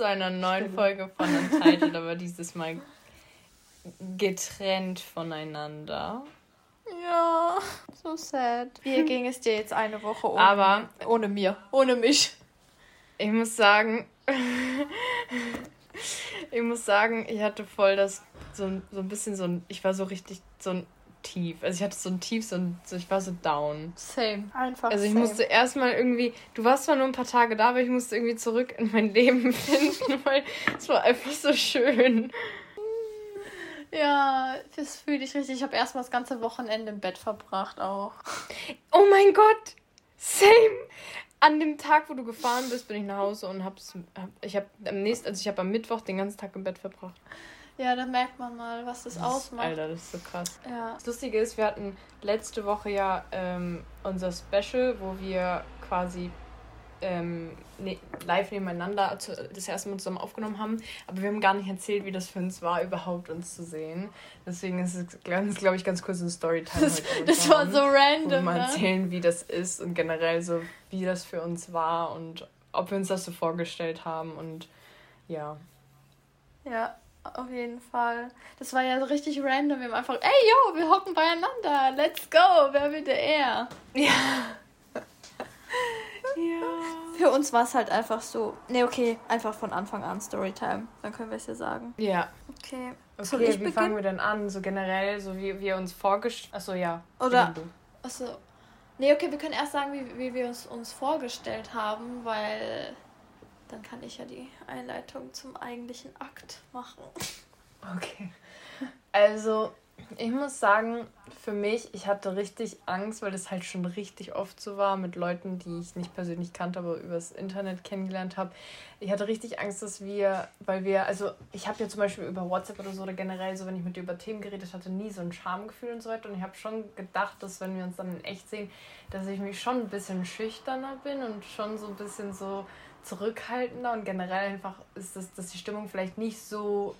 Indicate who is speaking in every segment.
Speaker 1: zu einer neuen Stimmt. Folge von Untitled, aber dieses Mal getrennt voneinander.
Speaker 2: Ja, so sad. Wie ging es dir jetzt eine Woche ohne, aber, ohne mir, ohne mich?
Speaker 1: Ich muss sagen, ich muss sagen, ich hatte voll das so, so ein bisschen so ein, ich war so richtig so ein Tief. Also ich hatte so ein Tief, so, ein, so ich war so down. Same. Einfach. Also ich same. musste erstmal irgendwie, du warst zwar nur ein paar Tage da, aber ich musste irgendwie zurück in mein Leben finden, weil es war einfach so schön.
Speaker 2: Ja, das fühle ich richtig. Ich habe erstmal das ganze Wochenende im Bett verbracht auch.
Speaker 1: Oh mein Gott! Same! An dem Tag, wo du gefahren bist, bin ich nach Hause und hab's. Hab, ich habe am nächsten, also ich habe am Mittwoch den ganzen Tag im Bett verbracht.
Speaker 2: Ja, da merkt man mal, was das, das ausmacht.
Speaker 1: Alter, das ist so krass. Ja. Das Lustige ist, wir hatten letzte Woche ja ähm, unser Special, wo wir quasi ähm, ne, live nebeneinander das erste Mal zusammen aufgenommen haben. Aber wir haben gar nicht erzählt, wie das für uns war, überhaupt uns zu sehen. Deswegen ist es, glaube ich, ganz kurz ein Storytime das. Das war so random. Wo wir mal ne? erzählen, wie das ist und generell so, wie das für uns war und ob wir uns das so vorgestellt haben und ja.
Speaker 2: Ja, auf jeden Fall. Das war ja so richtig random. Wir haben einfach, ey, yo, wir hocken beieinander. Let's go. Wer will der eher? Ja. Ja. Für uns war es halt einfach so. Ne, okay, einfach von Anfang an Storytime. Dann können wir es ja sagen. Ja.
Speaker 1: Okay. Okay, wie beginnen? fangen wir denn an? So generell, so wie wir uns vorgestellt. Achso, ja. Oder.
Speaker 2: Achso. Ne, okay, wir können erst sagen, wie, wie wir uns, uns vorgestellt haben, weil dann kann ich ja die Einleitung zum eigentlichen Akt machen.
Speaker 1: Okay. Also, ich muss sagen, für mich, ich hatte richtig Angst, weil das halt schon richtig oft so war mit Leuten, die ich nicht persönlich kannte, aber übers Internet kennengelernt habe. Ich hatte richtig Angst, dass wir, weil wir, also ich habe ja zum Beispiel über WhatsApp oder so oder generell so, wenn ich mit dir über Themen geredet hatte, nie so ein Schamgefühl und so weiter. Und ich habe schon gedacht, dass wenn wir uns dann in echt sehen, dass ich mich schon ein bisschen schüchterner bin und schon so ein bisschen so zurückhaltender und generell einfach ist das, dass die Stimmung vielleicht nicht so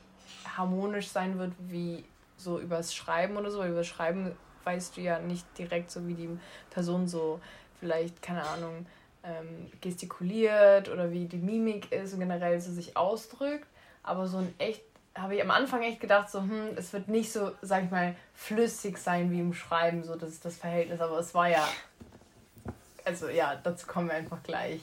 Speaker 1: harmonisch sein wird wie so übers Schreiben oder so, weil übers Schreiben weißt du ja nicht direkt so, wie die Person so vielleicht, keine Ahnung, ähm, gestikuliert oder wie die Mimik ist und generell so sich ausdrückt. Aber so ein echt, habe ich am Anfang echt gedacht, so, hm, es wird nicht so, sag ich mal, flüssig sein wie im Schreiben, so das ist das Verhältnis. Aber es war ja, also ja, dazu kommen wir einfach gleich.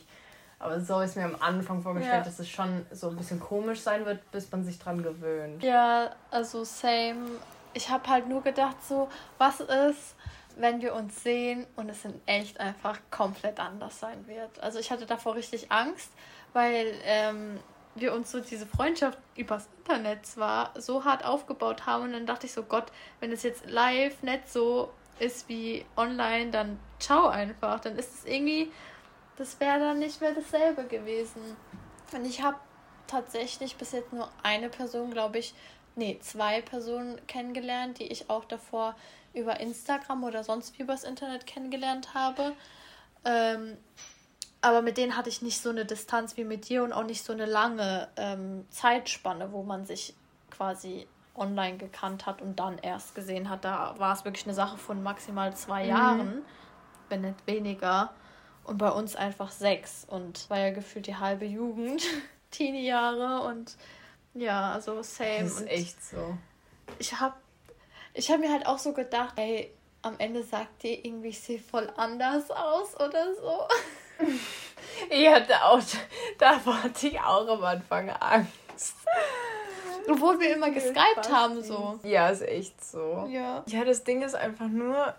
Speaker 1: Aber so ist mir am Anfang vorgestellt, ja. dass es schon so ein bisschen komisch sein wird, bis man sich dran gewöhnt.
Speaker 2: Ja, also same. Ich habe halt nur gedacht, so, was ist, wenn wir uns sehen und es in echt einfach komplett anders sein wird. Also ich hatte davor richtig Angst, weil ähm, wir uns so diese Freundschaft übers Internet zwar so hart aufgebaut haben und dann dachte ich so, Gott, wenn es jetzt live nicht so ist wie online, dann ciao einfach. Dann ist es irgendwie das wäre dann nicht mehr dasselbe gewesen. Und ich habe tatsächlich bis jetzt nur eine Person, glaube ich, nee, zwei Personen kennengelernt, die ich auch davor über Instagram oder sonst wie übers Internet kennengelernt habe. Ähm, aber mit denen hatte ich nicht so eine Distanz wie mit dir und auch nicht so eine lange ähm, Zeitspanne, wo man sich quasi online gekannt hat und dann erst gesehen hat. Da war es wirklich eine Sache von maximal zwei mhm. Jahren, wenn nicht weniger. Und bei uns einfach sechs. Und war ja gefühlt die halbe Jugend, Teenie-Jahre und ja, also same. Das ist und echt so. Ich hab, ich hab mir halt auch so gedacht, ey, am Ende sagt die irgendwie, ich sehe voll anders aus oder so.
Speaker 1: ich hatte auch, davor hatte ich auch am Anfang Angst.
Speaker 2: Obwohl wir immer geskypt haben, so.
Speaker 1: Ja, ist echt so. Ja. Ja, das Ding ist einfach nur,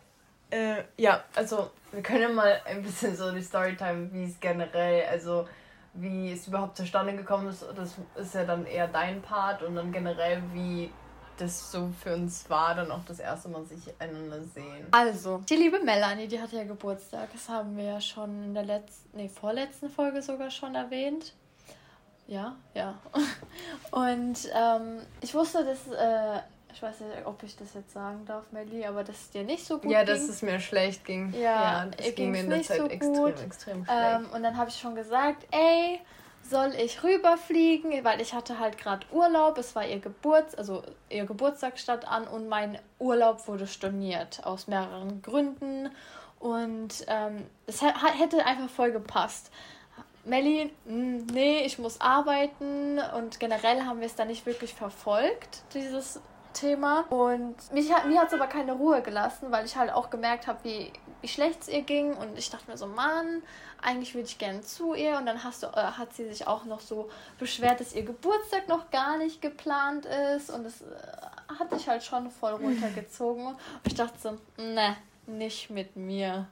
Speaker 1: äh, ja, also wir können ja mal ein bisschen so die Storytime, wie es generell, also wie es überhaupt zustande gekommen ist, das ist ja dann eher dein Part und dann generell, wie das so für uns war, dann auch das erste Mal sich einander sehen.
Speaker 2: Also, die liebe Melanie, die hatte ja Geburtstag. Das haben wir ja schon in der letzten, nee, vorletzten Folge sogar schon erwähnt. Ja, ja. Und ähm, ich wusste, dass äh, ich weiß nicht, ob ich das jetzt sagen darf, Melly, aber dass es dir nicht so
Speaker 1: gut ja, ging. Ja, dass es mir schlecht ging. Ja, ja es ging mir in der
Speaker 2: Zeit so extrem, extrem schlecht. Ähm, und dann habe ich schon gesagt, ey, soll ich rüberfliegen, weil ich hatte halt gerade Urlaub, es war ihr Geburts, also ihr Geburtstag stand an und mein Urlaub wurde storniert aus mehreren Gründen und ähm, es hätte einfach voll gepasst. Melli, hm, nee, ich muss arbeiten und generell haben wir es dann nicht wirklich verfolgt, dieses Thema. Und mich hat, mir hat es aber keine Ruhe gelassen, weil ich halt auch gemerkt habe, wie, wie schlecht es ihr ging. Und ich dachte mir so, Mann, eigentlich würde ich gerne zu ihr. Und dann hast du, äh, hat sie sich auch noch so beschwert, dass ihr Geburtstag noch gar nicht geplant ist. Und das äh, hat sich halt schon voll runtergezogen. Und ich dachte so, ne, nicht mit mir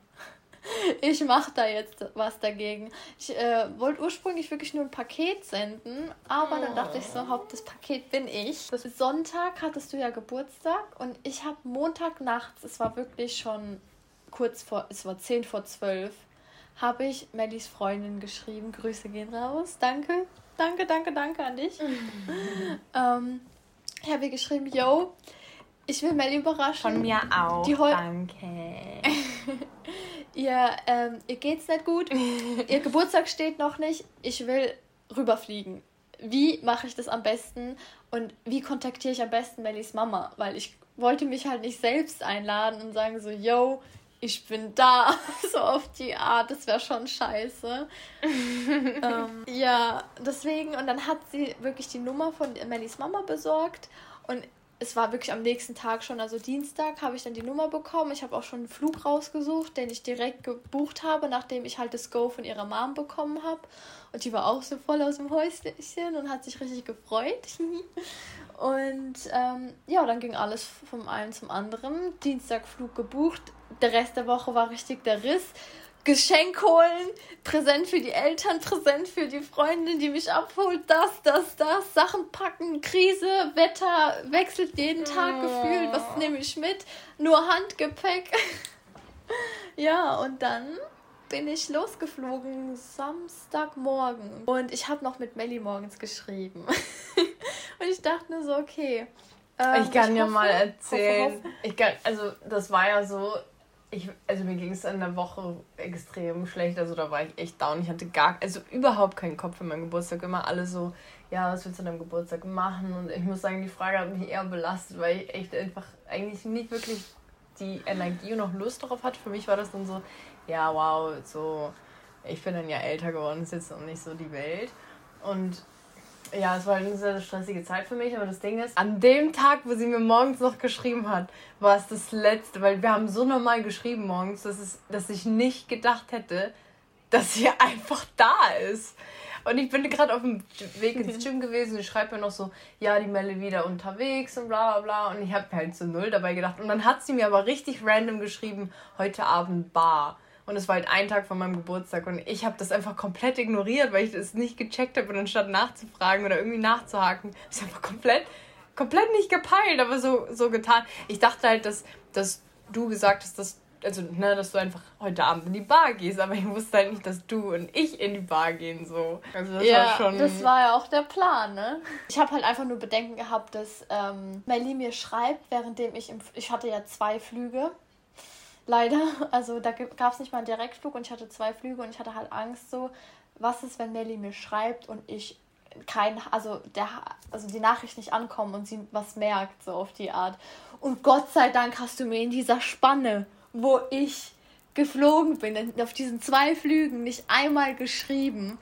Speaker 2: ich mache da jetzt was dagegen. Ich äh, wollte ursprünglich wirklich nur ein Paket senden, aber oh. dann dachte ich so, Haupt das Paket bin ich. Das ist Sonntag hattest du ja Geburtstag und ich habe Montag nachts, es war wirklich schon kurz vor, es war 10 vor 12, habe ich Mellies Freundin geschrieben. Grüße gehen raus. Danke, danke, danke, danke an dich. ähm, ich habe ihr geschrieben, yo, ich will Melly überraschen. Von mir auch. danke. Ihr, ähm, ihr geht's nicht gut. ihr Geburtstag steht noch nicht. Ich will rüberfliegen. Wie mache ich das am besten? Und wie kontaktiere ich am besten Mellys Mama? Weil ich wollte mich halt nicht selbst einladen und sagen so, yo, ich bin da. so auf die Art. Das wäre schon scheiße. ähm, ja, deswegen. Und dann hat sie wirklich die Nummer von Mellys Mama besorgt. Und es war wirklich am nächsten Tag schon, also Dienstag, habe ich dann die Nummer bekommen. Ich habe auch schon einen Flug rausgesucht, den ich direkt gebucht habe, nachdem ich halt das Go von ihrer Mom bekommen habe. Und die war auch so voll aus dem Häuschen und hat sich richtig gefreut. und ähm, ja, dann ging alles vom einen zum anderen. Dienstag Flug gebucht. Der Rest der Woche war richtig der Riss. Geschenk holen, Präsent für die Eltern, Präsent für die Freundin, die mich abholt, das, das, das, Sachen packen, Krise, Wetter wechselt jeden Tag oh. gefühlt, was nehme ich mit? Nur Handgepäck. ja, und dann bin ich losgeflogen Samstagmorgen und ich habe noch mit Melly morgens geschrieben. und ich dachte nur so, okay. Ähm,
Speaker 1: ich kann ich ja hoffe, mal erzählen. Hoffe, hoffe. Ich kann, also das war ja so, ich, also mir ging es in der Woche extrem schlecht. Also da war ich echt down. Ich hatte gar, also überhaupt keinen Kopf für meinen Geburtstag. Immer alle so, ja, was willst du an deinem Geburtstag machen? Und ich muss sagen, die Frage hat mich eher belastet, weil ich echt einfach eigentlich nicht wirklich die Energie und auch Lust darauf hatte. Für mich war das dann so, ja, wow, so, ich bin dann ja älter geworden, ist jetzt noch nicht so die Welt. Und ja, es war eine sehr stressige Zeit für mich, aber das Ding ist, an dem Tag, wo sie mir morgens noch geschrieben hat, war es das letzte, weil wir haben so normal geschrieben morgens, dass, es, dass ich nicht gedacht hätte, dass sie einfach da ist. Und ich bin gerade auf dem Weg ins Gym gewesen und ich schreibe mir noch so, ja, die Melle wieder unterwegs und bla bla bla. Und ich habe halt so null dabei gedacht. Und dann hat sie mir aber richtig random geschrieben, heute Abend Bar. Und es war halt ein Tag von meinem Geburtstag und ich habe das einfach komplett ignoriert, weil ich das nicht gecheckt habe und anstatt nachzufragen oder irgendwie nachzuhaken, ich einfach komplett, komplett nicht gepeilt, aber so, so getan. Ich dachte halt, dass, dass du gesagt hast, dass, also, ne, dass du einfach heute Abend in die Bar gehst, aber ich wusste halt nicht, dass du und ich in die Bar gehen, so. Also
Speaker 2: das ja, war schon... das war ja auch der Plan, ne? Ich habe halt einfach nur Bedenken gehabt, dass ähm, Melly mir schreibt, währenddem ich im... Ich hatte ja zwei Flüge Leider. Also da gab es nicht mal einen Direktflug und ich hatte zwei Flüge und ich hatte halt Angst so, was ist, wenn Melly mir schreibt und ich kein, also der, also die Nachricht nicht ankommt und sie was merkt, so auf die Art. Und Gott sei Dank hast du mir in dieser Spanne, wo ich geflogen bin, auf diesen zwei Flügen nicht einmal geschrieben.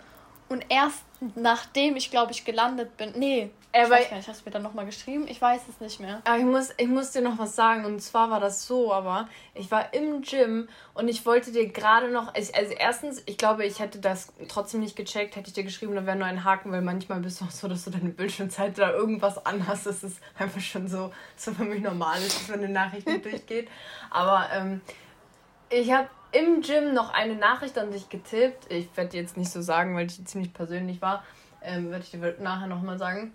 Speaker 2: Und erst nachdem ich, glaube ich, gelandet bin. Nee, ich weiß gar nicht, hast du mir dann nochmal geschrieben? Ich weiß es nicht mehr.
Speaker 1: Aber ich muss, ich muss dir noch was sagen. Und zwar war das so, aber ich war im Gym und ich wollte dir gerade noch. Also, also, erstens, ich glaube, ich hätte das trotzdem nicht gecheckt, hätte ich dir geschrieben, da wäre nur ein Haken, weil manchmal bist du auch so, dass du deine Bildschirmzeit da irgendwas anhast. Das ist einfach schon so, so für mich normal ist, wenn eine Nachricht nicht durchgeht. Aber ähm, ich habe im Gym noch eine Nachricht an dich getippt. Ich werde jetzt nicht so sagen, weil die ziemlich persönlich war. Ähm, werde ich dir nachher nochmal sagen.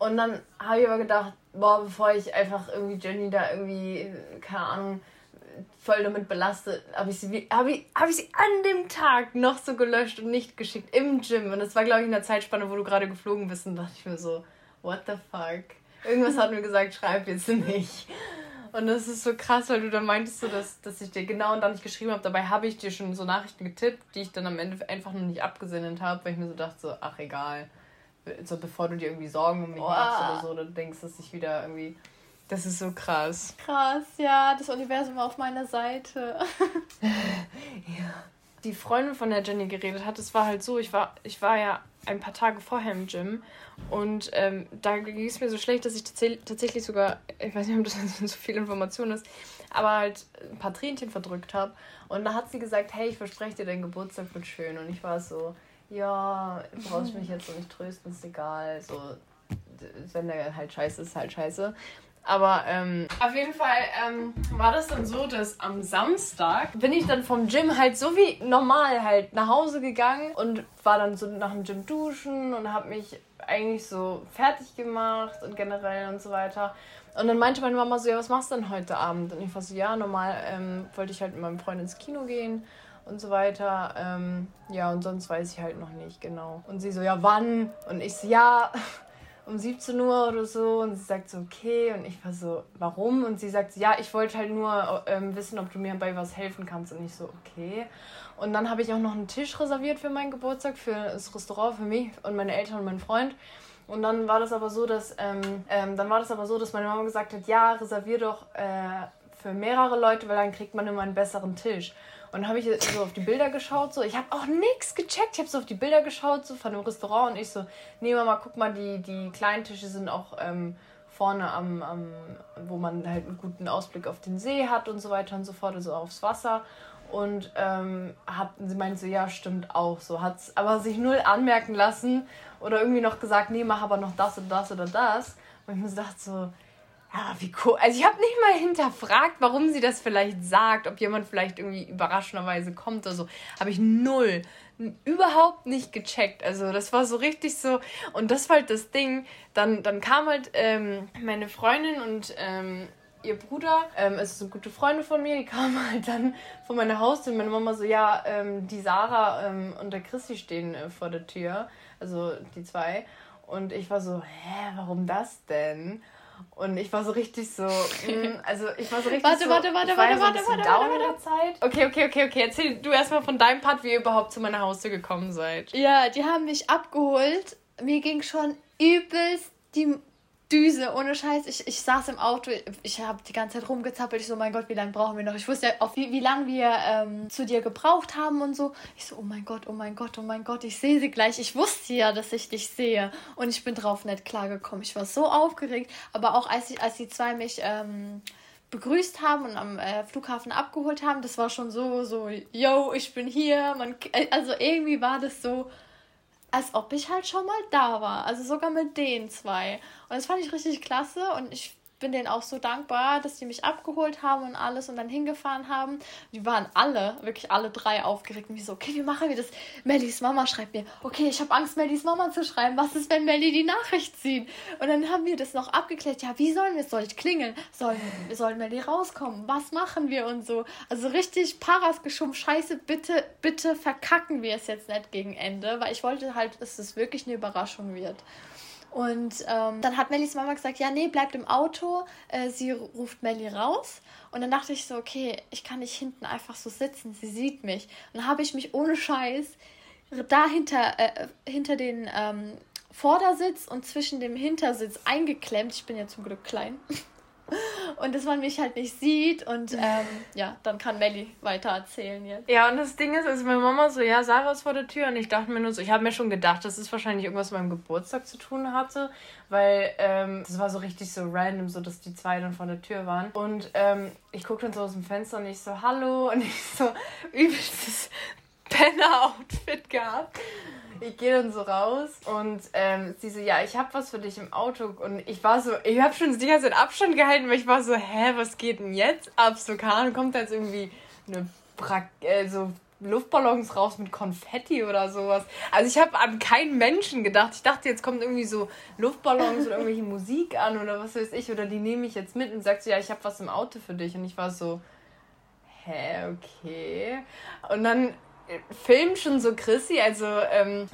Speaker 1: Und dann habe ich aber gedacht, boah, bevor ich einfach irgendwie Jenny da irgendwie, keine Ahnung, voll damit belastet, habe ich, sie, hab ich, hab ich sie an dem Tag noch so gelöscht und nicht geschickt im Gym. Und das war, glaube ich, in der Zeitspanne, wo du gerade geflogen bist. Und dachte ich mir so, what the fuck? Irgendwas hat mir gesagt, schreib jetzt nicht. Und das ist so krass, weil du dann meintest, so, dass, dass ich dir genau und dann nicht geschrieben habe. Dabei habe ich dir schon so Nachrichten getippt, die ich dann am Ende einfach noch nicht abgesendet habe, weil ich mir so dachte, so, ach egal so bevor du dir irgendwie Sorgen um mich wow. machst oder so, oder denkst, dass ich wieder irgendwie. Das ist so krass.
Speaker 2: Krass, ja, das Universum war auf meiner Seite.
Speaker 1: ja. die Freundin von der Jenny geredet hat, es war halt so, ich war, ich war ja ein paar Tage vorher im Gym und ähm, da ging es mir so schlecht, dass ich tatsächlich sogar, ich weiß nicht, ob das so viel Information ist, aber halt ein paar Tränchen verdrückt habe. Und da hat sie gesagt, hey, ich verspreche dir, dein Geburtstag wird schön. Und ich war so, ja, brauchst mich jetzt so nicht trösten, ist egal. So, wenn der halt scheiße ist, halt scheiße. Aber ähm, auf jeden Fall ähm, war das dann so, dass am Samstag bin ich dann vom Gym halt so wie normal halt nach Hause gegangen und war dann so nach dem Gym duschen und habe mich eigentlich so fertig gemacht und generell und so weiter. Und dann meinte meine Mama so, ja, was machst du denn heute Abend? Und ich war so, ja, normal ähm, wollte ich halt mit meinem Freund ins Kino gehen und so weiter. Ähm, ja, und sonst weiß ich halt noch nicht genau. Und sie so, ja, wann? Und ich so, ja, um 17 Uhr oder so. Und sie sagt so, okay. Und ich war so, warum? Und sie sagt, ja, ich wollte halt nur ähm, wissen, ob du mir bei was helfen kannst. Und ich so, okay. Und dann habe ich auch noch einen Tisch reserviert für meinen Geburtstag, für das Restaurant, für mich und meine Eltern und meinen Freund. Und dann war das aber so, dass ähm, ähm, dann war das aber so, dass meine Mama gesagt hat, ja, reservier doch äh, für mehrere Leute, weil dann kriegt man immer einen besseren Tisch. Und habe ich so auf die Bilder geschaut, so ich habe auch nichts gecheckt. Ich habe so auf die Bilder geschaut, so von dem Restaurant und ich so, nee Mama, guck mal, die, die kleinen Tische sind auch ähm, vorne am, am, wo man halt einen guten Ausblick auf den See hat und so weiter und so fort, also aufs Wasser. Und ähm, hat, sie meinte so, ja, stimmt auch so. Hat es aber sich null anmerken lassen oder irgendwie noch gesagt, nee, mach aber noch das und das oder das. Und ich mir so dachte so, ja, wie cool. Also ich habe nicht mal hinterfragt, warum sie das vielleicht sagt, ob jemand vielleicht irgendwie überraschenderweise kommt oder so. Habe ich null, überhaupt nicht gecheckt. Also das war so richtig so. Und das war halt das Ding. Dann, dann kam halt ähm, meine Freundin und ähm, ihr Bruder, ähm, es ist eine gute Freundin von mir, die kam halt dann vor meiner Haustür. Meine Mama so, ja, ähm, die Sarah ähm, und der Christi stehen äh, vor der Tür, also die zwei. Und ich war so, hä, warum das denn? Und ich war so richtig so, mh, mm, also ich war so richtig warte, so, warte, warte, warte, so warte, warte, warte, warte, warte. Zeit. Okay, okay, okay, okay. Erzähl du erstmal von deinem Part, wie ihr überhaupt zu meiner Haustür gekommen seid.
Speaker 2: Ja, die haben mich abgeholt. Mir ging schon übelst die Düse, ohne Scheiß. Ich, ich saß im Auto, ich habe die ganze Zeit rumgezappelt. Ich so, mein Gott, wie lange brauchen wir noch? Ich wusste ja auch, wie, wie lange wir ähm, zu dir gebraucht haben und so. Ich so, oh mein Gott, oh mein Gott, oh mein Gott, ich sehe sie gleich. Ich wusste ja, dass ich dich sehe. Und ich bin drauf nicht klargekommen. Ich war so aufgeregt. Aber auch als, ich, als die zwei mich ähm, begrüßt haben und am äh, Flughafen abgeholt haben, das war schon so, so, yo, ich bin hier. Man, also irgendwie war das so als ob ich halt schon mal da war. Also sogar mit den zwei. Und das fand ich richtig klasse und ich bin denen auch so dankbar, dass die mich abgeholt haben und alles und dann hingefahren haben. Die waren alle, wirklich alle drei aufgeregt. Und wie so, okay, wie machen wir das? Mellys Mama schreibt mir, okay, ich habe Angst, Mellys Mama zu schreiben. Was ist, wenn Melly die Nachricht sieht? Und dann haben wir das noch abgeklärt. Ja, wie sollen wir es? Soll ich klingeln? Soll, soll Melly rauskommen? Was machen wir und so? Also richtig Paras geschoben. Scheiße, bitte, bitte verkacken wir es jetzt nicht gegen Ende, weil ich wollte halt, dass es wirklich eine Überraschung wird. Und ähm, dann hat Mellys Mama gesagt, ja, nee, bleibt im Auto. Äh, sie ruft Melly raus. Und dann dachte ich so, okay, ich kann nicht hinten einfach so sitzen. Sie sieht mich. Und dann habe ich mich ohne Scheiß da hinter, äh, hinter den ähm, Vordersitz und zwischen dem Hintersitz eingeklemmt. Ich bin ja zum Glück klein. und dass man mich halt nicht sieht und ähm, ja, dann kann Melly weiter erzählen jetzt.
Speaker 1: Ja, und das Ding ist, also meine Mama so, ja, Sarah ist vor der Tür und ich dachte mir nur so, ich habe mir schon gedacht, dass es wahrscheinlich irgendwas mit meinem Geburtstag zu tun hatte, weil ähm, war so richtig so random, so dass die zwei dann vor der Tür waren und ähm, ich gucke dann so aus dem Fenster und ich so, hallo und ich so übelstes Penner-Outfit gehabt ich gehe dann so raus und ähm, sie so, ja, ich habe was für dich im Auto. Und ich war so, ich habe schon die ganze Zeit Abstand gehalten, weil ich war so, hä, was geht denn jetzt ab? So, keine kommt da jetzt irgendwie eine pra äh, so Luftballons raus mit Konfetti oder sowas. Also ich habe an keinen Menschen gedacht. Ich dachte, jetzt kommt irgendwie so Luftballons oder irgendwelche Musik an oder was weiß ich. Oder die nehme ich jetzt mit und sagt so, ja, ich habe was im Auto für dich. Und ich war so, hä, okay. Und dann filmt schon so Chrissy, also, ähm,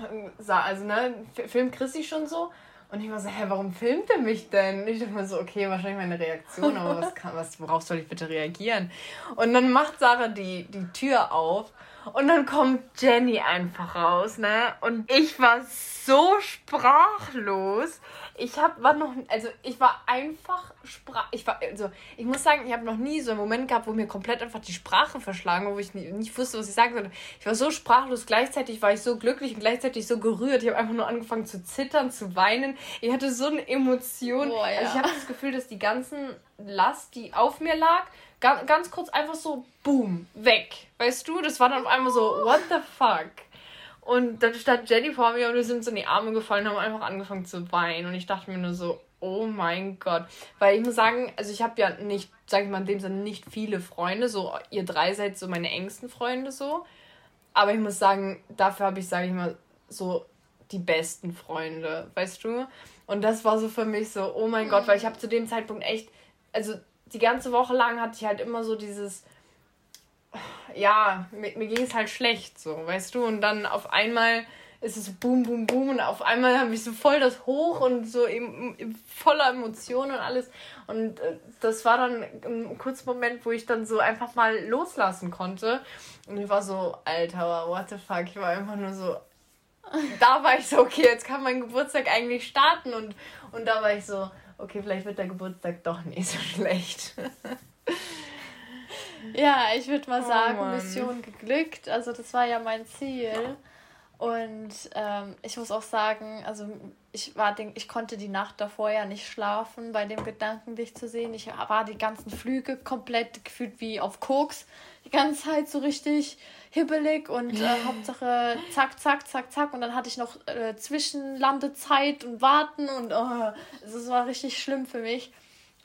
Speaker 1: also ne, filmt Chrissy schon so. Und ich war so, hä, warum filmt er mich denn? Ich dachte mir so, okay, wahrscheinlich meine Reaktion, aber was kann, was, worauf soll ich bitte reagieren? Und dann macht Sarah die, die Tür auf Und dann kommt Jenny einfach raus, ne? Und ich war so sprachlos. Ich hab, war noch, also ich war einfach sprach, ich war, also ich muss sagen, ich habe noch nie so einen Moment gehabt, wo mir komplett einfach die Sprache verschlagen, wo ich nicht, nicht wusste, was ich sagen sollte. Ich war so sprachlos, gleichzeitig war ich so glücklich und gleichzeitig so gerührt. Ich habe einfach nur angefangen zu zittern, zu weinen. Ich hatte so eine Emotion. Boah, ja. Also ich habe das Gefühl, dass die ganzen Last, die auf mir lag, ganz, ganz kurz einfach so, boom, weg. Weißt du, das war dann auf einmal so, what the fuck? Und dann stand Jenny vor mir und wir sind so in die Arme gefallen und haben einfach angefangen zu weinen. Und ich dachte mir nur so, oh mein Gott. Weil ich muss sagen, also ich habe ja nicht, sag ich mal in dem Sinne, nicht viele Freunde. So, ihr drei seid so meine engsten Freunde so. Aber ich muss sagen, dafür habe ich, sage ich mal, so die besten Freunde, weißt du? Und das war so für mich so, oh mein Gott, weil ich habe zu dem Zeitpunkt echt, also die ganze Woche lang hatte ich halt immer so dieses, ja, mir, mir ging es halt schlecht, so, weißt du? Und dann auf einmal ist es boom, boom, boom und auf einmal habe ich so voll das Hoch und so eben, voller Emotionen und alles. Und äh, das war dann ein kurzer Moment, wo ich dann so einfach mal loslassen konnte. Und ich war so, Alter, what the fuck? Ich war einfach nur so, da war ich so, okay, jetzt kann mein Geburtstag eigentlich starten. Und, und da war ich so, okay, vielleicht wird der Geburtstag doch nicht so schlecht.
Speaker 2: Ja, ich würde mal oh, sagen, Mann. Mission geglückt. Also das war ja mein Ziel. Und ähm, ich muss auch sagen, also ich war ich konnte die Nacht davor ja nicht schlafen bei dem Gedanken, dich zu sehen. Ich war die ganzen Flüge komplett gefühlt wie auf Koks. Die ganze Zeit so richtig hibbelig und äh, Hauptsache zack, zack, zack, zack. Und dann hatte ich noch äh, Zwischenlandezeit und Warten und oh, es war richtig schlimm für mich.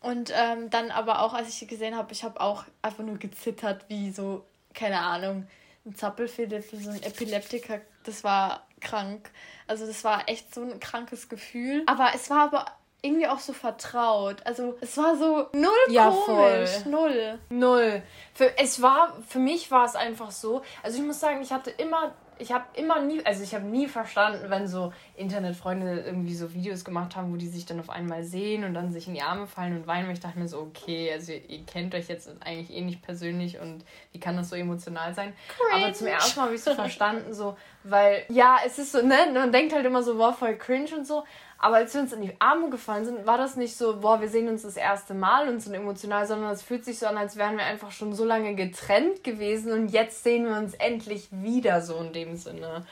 Speaker 2: Und ähm, dann aber auch, als ich sie gesehen habe, ich habe auch einfach nur gezittert, wie so, keine Ahnung, ein Zappelfehler wie so ein Epileptiker. Das war krank. Also das war echt so ein krankes Gefühl. Aber es war aber irgendwie auch so vertraut. Also es war so null ja, komisch.
Speaker 1: Voll. Null. Null. Für, es war, für mich war es einfach so. Also ich muss sagen, ich hatte immer ich habe immer nie, also ich habe nie verstanden, wenn so Internetfreunde irgendwie so Videos gemacht haben, wo die sich dann auf einmal sehen und dann sich in die Arme fallen und weinen. Und ich dachte mir so, okay, also ihr, ihr kennt euch jetzt eigentlich eh nicht persönlich und wie kann das so emotional sein? Cringe. Aber zum ersten Mal habe ich es so verstanden, so, weil, ja, es ist so, ne, man denkt halt immer so, wow, voll cringe und so. Aber als wir uns in die Arme gefallen sind, war das nicht so, boah, wir sehen uns das erste Mal und sind emotional, sondern es fühlt sich so an, als wären wir einfach schon so lange getrennt gewesen und jetzt sehen wir uns endlich wieder so in dem Sinne.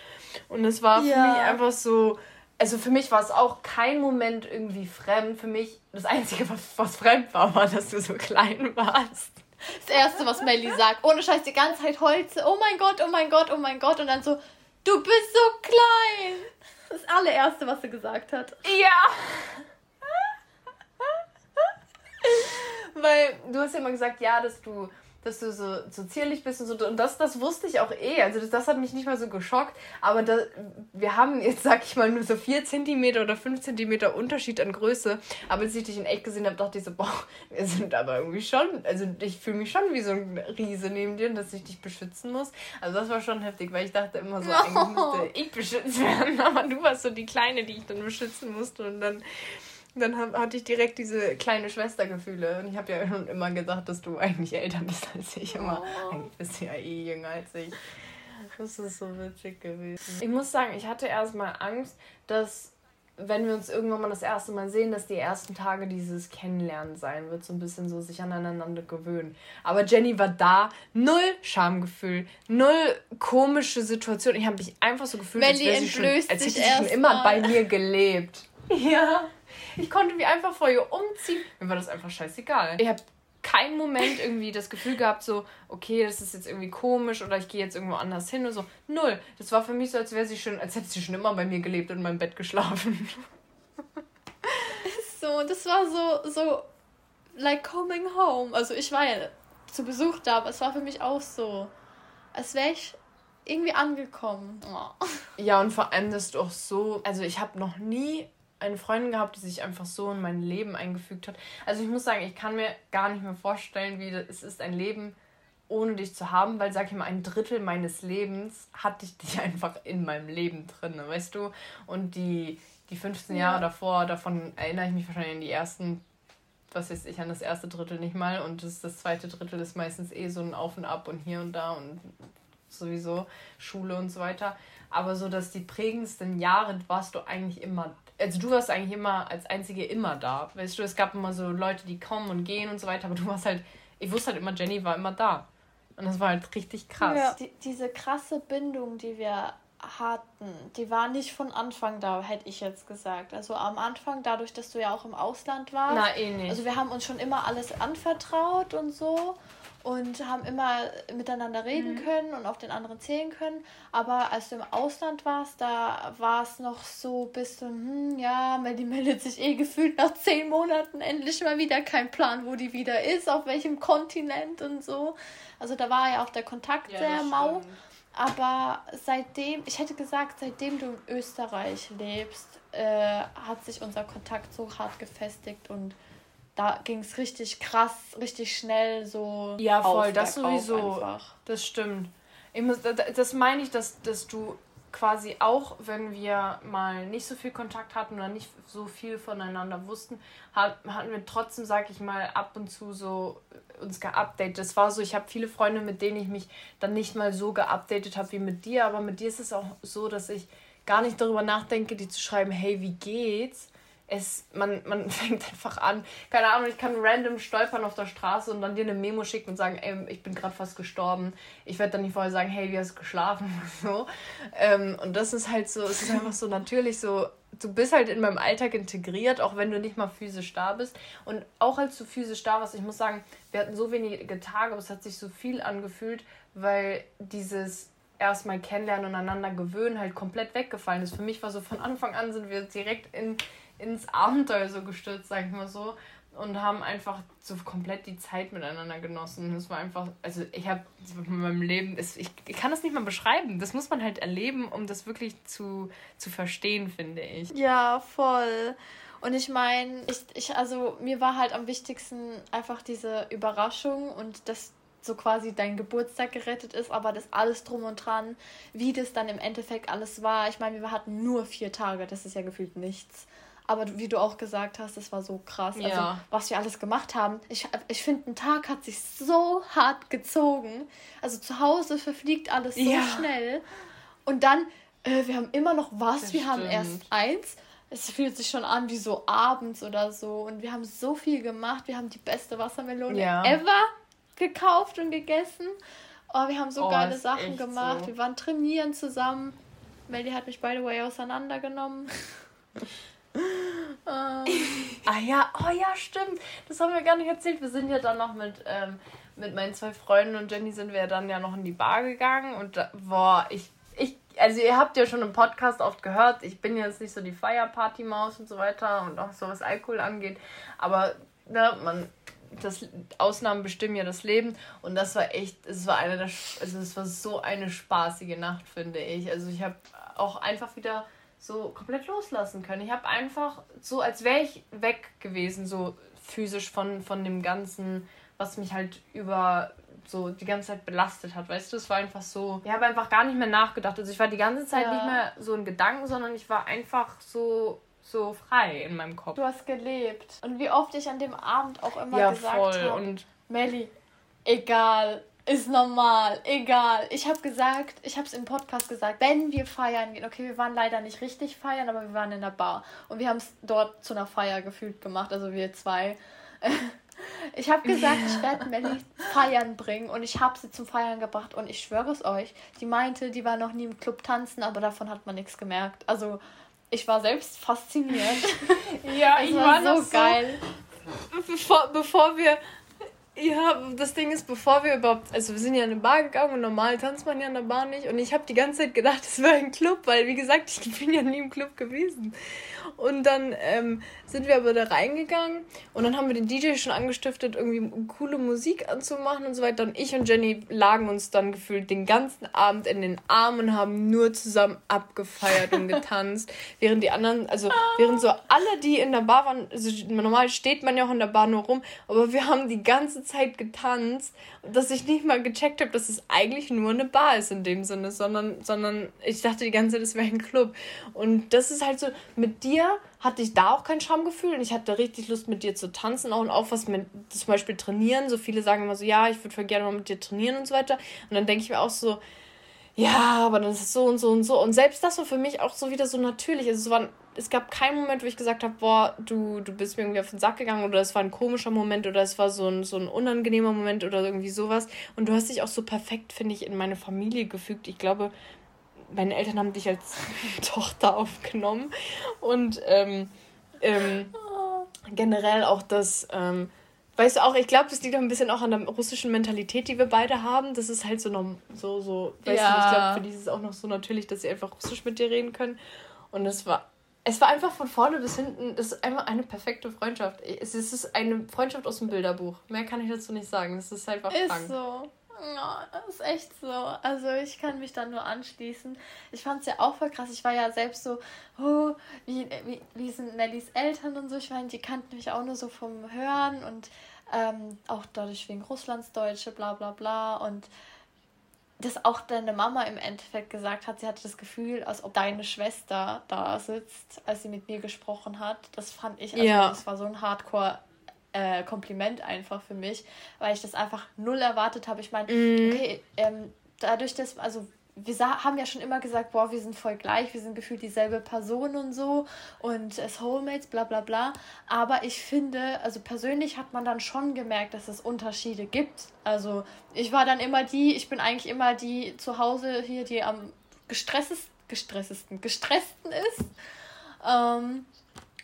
Speaker 1: Und es war ja. für mich einfach so, also für mich war es auch kein Moment irgendwie fremd. Für mich, das Einzige, was, was fremd war, war, dass du so klein warst.
Speaker 2: Das Erste, was Melly sagt, ohne Scheiß die ganze Zeit Holze, oh mein Gott, oh mein Gott, oh mein Gott. Und dann so, du bist so klein. Das allererste, was sie gesagt hat. Ja.
Speaker 1: Weil du hast ja immer gesagt, ja, dass du dass du so, so zierlich bist und so. Und das, das wusste ich auch eh. Also das, das hat mich nicht mal so geschockt. Aber da, wir haben jetzt, sag ich mal, nur so 4 cm oder 5 cm Unterschied an Größe. Aber als ich dich in echt gesehen habe, dachte ich so, boah, wir sind aber irgendwie schon, also ich fühle mich schon wie so ein Riese neben dir, dass ich dich beschützen muss. Also das war schon heftig, weil ich dachte immer so, eigentlich müsste ich beschützt werden. Aber du warst so die Kleine, die ich dann beschützen musste. Und dann dann hab, hatte ich direkt diese kleine Schwestergefühle. Und ich habe ja schon immer gedacht, dass du eigentlich älter bist als ich. Immer, oh. eigentlich bist du ja eh jünger als ich. Das ist so witzig gewesen. Ich muss sagen, ich hatte erstmal Angst, dass wenn wir uns irgendwann mal das erste Mal sehen, dass die ersten Tage dieses Kennenlernen sein wird, so ein bisschen so sich aneinander gewöhnen. Aber Jenny war da, null Schamgefühl, null komische Situation. Ich habe mich einfach so gefühlt, als, wäre sie schon, als hätte sie schon immer bei mir gelebt. Ja. Ich konnte mich einfach vor ihr umziehen. Mir war das einfach scheißegal. Ich habe keinen Moment irgendwie das Gefühl gehabt, so, okay, das ist jetzt irgendwie komisch oder ich gehe jetzt irgendwo anders hin oder so. Null. Das war für mich so, als wäre sie schon, als hätte sie schon immer bei mir gelebt und in meinem Bett geschlafen.
Speaker 2: So, das war so, so, like coming home. Also ich war ja zu Besuch da, aber es war für mich auch so, als wäre ich irgendwie angekommen. Oh.
Speaker 1: Ja, und vor allem das ist doch so, also ich habe noch nie eine Freundin gehabt, die sich einfach so in mein Leben eingefügt hat. Also ich muss sagen, ich kann mir gar nicht mehr vorstellen, wie es ist, ein Leben ohne dich zu haben, weil, sag ich mal, ein Drittel meines Lebens hatte ich dich einfach in meinem Leben drin, weißt du? Und die, die 15 ja. Jahre davor, davon erinnere ich mich wahrscheinlich an die ersten, was weiß ich, an das erste Drittel nicht mal. Und das, das zweite Drittel ist meistens eh so ein Auf und Ab und hier und da und sowieso Schule und so weiter. Aber so, dass die prägendsten Jahre warst du eigentlich immer, also du warst eigentlich immer als Einzige immer da. Weißt du, es gab immer so Leute, die kommen und gehen und so weiter, aber du warst halt, ich wusste halt immer, Jenny war immer da. Und das war halt richtig krass.
Speaker 2: Ja. Die, diese krasse Bindung, die wir hatten, die war nicht von Anfang da, hätte ich jetzt gesagt. Also am Anfang, dadurch, dass du ja auch im Ausland warst. Na, eh nicht. Also wir haben uns schon immer alles anvertraut und so und haben immer miteinander reden mhm. können und auf den anderen zählen können. Aber als du im Ausland warst, da war es noch so bis du, hm, ja, Melly meldet sich eh gefühlt nach zehn Monaten endlich mal wieder kein Plan, wo die wieder ist, auf welchem Kontinent und so. Also da war ja auch der Kontakt ja, sehr mau. Aber seitdem, ich hätte gesagt, seitdem du in Österreich lebst, äh, hat sich unser Kontakt so hart gefestigt und da ging es richtig krass, richtig schnell so. Ja, voll,
Speaker 1: das sowieso. Einfach. Das stimmt. Ich muss, das meine ich, dass, dass du quasi auch, wenn wir mal nicht so viel Kontakt hatten oder nicht so viel voneinander wussten, hatten wir trotzdem, sag ich mal, ab und zu so uns geupdatet. Das war so, ich habe viele Freunde, mit denen ich mich dann nicht mal so geupdatet habe wie mit dir, aber mit dir ist es auch so, dass ich gar nicht darüber nachdenke, die zu schreiben, hey, wie geht's? Es, man, man fängt einfach an, keine Ahnung, ich kann random stolpern auf der Straße und dann dir eine Memo schicken und sagen, ey, ich bin gerade fast gestorben. Ich werde dann nicht vorher sagen, hey, wie hast du geschlafen? so. Ähm, und das ist halt so, es ist einfach so natürlich so, du bist halt in meinem Alltag integriert, auch wenn du nicht mal physisch da bist. Und auch als du physisch da warst, ich muss sagen, wir hatten so wenige Tage, aber es hat sich so viel angefühlt, weil dieses erstmal kennenlernen und einander gewöhnen halt komplett weggefallen ist. Für mich war so von Anfang an sind wir direkt in, ins Abenteuer so gestürzt, sag ich mal so und haben einfach so komplett die Zeit miteinander genossen. Es war einfach, also ich habe in meinem Leben, ich, ich kann das nicht mal beschreiben. Das muss man halt erleben, um das wirklich zu, zu verstehen, finde ich.
Speaker 2: Ja, voll. Und ich meine, ich, ich, also mir war halt am wichtigsten einfach diese Überraschung und dass so quasi dein Geburtstag gerettet ist, aber das alles drum und dran, wie das dann im Endeffekt alles war. Ich meine, wir hatten nur vier Tage, das ist ja gefühlt nichts. Aber wie du auch gesagt hast, das war so krass. Also, ja. Also, was wir alles gemacht haben. Ich, ich finde, ein Tag hat sich so hart gezogen. Also zu Hause verfliegt alles so ja. schnell. Und dann, äh, wir haben immer noch was. Das wir stimmt. haben erst eins. Es fühlt sich schon an wie so abends oder so. Und wir haben so viel gemacht. Wir haben die beste Wassermelone ja. ever gekauft und gegessen. Oh, wir haben so oh, geile Sachen gemacht. So. Wir waren trainieren zusammen. Melly hat mich, by the way, auseinandergenommen.
Speaker 1: ah ja, oh ja, stimmt. Das haben wir gar nicht erzählt. Wir sind ja dann noch mit, ähm, mit meinen zwei Freunden und Jenny sind wir dann ja noch in die Bar gegangen und da, boah, ich, ich, also ihr habt ja schon im Podcast oft gehört, ich bin jetzt nicht so die Feierparty-Maus und so weiter und auch so was Alkohol angeht, aber ne, man, das Ausnahmen bestimmen ja das Leben und das war echt, es war eine der, also es war so eine spaßige Nacht, finde ich. Also ich habe auch einfach wieder so komplett loslassen können. Ich habe einfach so, als wäre ich weg gewesen, so physisch von, von dem Ganzen, was mich halt über so die ganze Zeit belastet hat. Weißt du, es war einfach so, ich habe einfach gar nicht mehr nachgedacht. Also ich war die ganze Zeit ja. nicht mehr so in Gedanken, sondern ich war einfach so so frei in meinem Kopf.
Speaker 2: Du hast gelebt. Und wie oft ich an dem Abend auch immer ja, gesagt habe, Melli, egal, ist normal, egal. Ich habe gesagt, ich habe es im Podcast gesagt, wenn wir feiern gehen, okay, wir waren leider nicht richtig feiern, aber wir waren in der Bar und wir haben es dort zu einer Feier gefühlt gemacht, also wir zwei. Ich habe gesagt, ich werde Melly feiern bringen und ich habe sie zum Feiern gebracht und ich schwöre es euch, die meinte, die war noch nie im Club tanzen, aber davon hat man nichts gemerkt. Also ich war selbst fasziniert. ja, es ich
Speaker 1: war, war so geil. Bevor, bevor wir ja, das Ding ist, bevor wir überhaupt, also wir sind ja in eine Bar gegangen und normal tanzt man ja in der Bar nicht und ich habe die ganze Zeit gedacht, es wäre ein Club, weil wie gesagt, ich bin ja nie im Club gewesen. Und dann ähm, sind wir aber da reingegangen und dann haben wir den DJ schon angestiftet, irgendwie coole Musik anzumachen und so weiter. Und ich und Jenny lagen uns dann gefühlt den ganzen Abend in den Armen und haben nur zusammen abgefeiert und getanzt. während die anderen, also während so alle, die in der Bar waren, also normal steht man ja auch in der Bar nur rum, aber wir haben die ganze Zeit getanzt, dass ich nicht mal gecheckt habe, dass es eigentlich nur eine Bar ist in dem Sinne, sondern, sondern ich dachte die ganze Zeit, es wäre ein Club. Und das ist halt so, mit dir hatte ich da auch kein Schamgefühl und ich hatte richtig Lust mit dir zu tanzen auch und auch was mit zum Beispiel trainieren. So viele sagen immer so, ja, ich würde gerne mal mit dir trainieren und so weiter. Und dann denke ich mir auch so, ja, aber dann ist es so und so und so. Und selbst das war für mich auch so wieder so natürlich. Also es, war, es gab keinen Moment, wo ich gesagt habe, boah, du, du bist mir irgendwie auf den Sack gegangen oder es war ein komischer Moment oder es war so ein, so ein unangenehmer Moment oder irgendwie sowas. Und du hast dich auch so perfekt, finde ich, in meine Familie gefügt. Ich glaube, meine Eltern haben dich als Tochter aufgenommen. Und ähm, ähm, generell auch das, ähm, weißt du auch, ich glaube, das liegt auch ein bisschen auch an der russischen Mentalität, die wir beide haben. Das ist halt so, so, so weißt ja. du, ich glaube, für die ist es auch noch so natürlich, dass sie einfach Russisch mit dir reden können. Und es war, es war einfach von vorne bis hinten, das ist einfach eine perfekte Freundschaft. Es ist eine Freundschaft aus dem Bilderbuch. Mehr kann ich dazu nicht sagen. Es ist einfach
Speaker 2: ist krank. so. Ja, das ist echt so. Also ich kann mich da nur anschließen. Ich fand es ja auch voll krass. Ich war ja selbst so, oh, wie, wie, wie sind Nellys Eltern und so. Ich meine, die kannten mich auch nur so vom Hören und ähm, auch dadurch wegen Russlandsdeutsche, bla bla bla. Und dass auch deine Mama im Endeffekt gesagt hat, sie hatte das Gefühl, als ob deine Schwester da sitzt, als sie mit mir gesprochen hat. Das fand ich, also ja. das war so ein Hardcore äh, Kompliment einfach für mich, weil ich das einfach null erwartet habe. Ich meine, mm. okay, ähm, dadurch, dass, also wir haben ja schon immer gesagt, boah, wir sind voll gleich, wir sind gefühlt dieselbe Person und so und Soulmates, bla bla bla. Aber ich finde, also persönlich hat man dann schon gemerkt, dass es Unterschiede gibt. Also ich war dann immer die, ich bin eigentlich immer die zu Hause hier, die am gestresstesten, gestresstesten, gestressten ist. Ähm,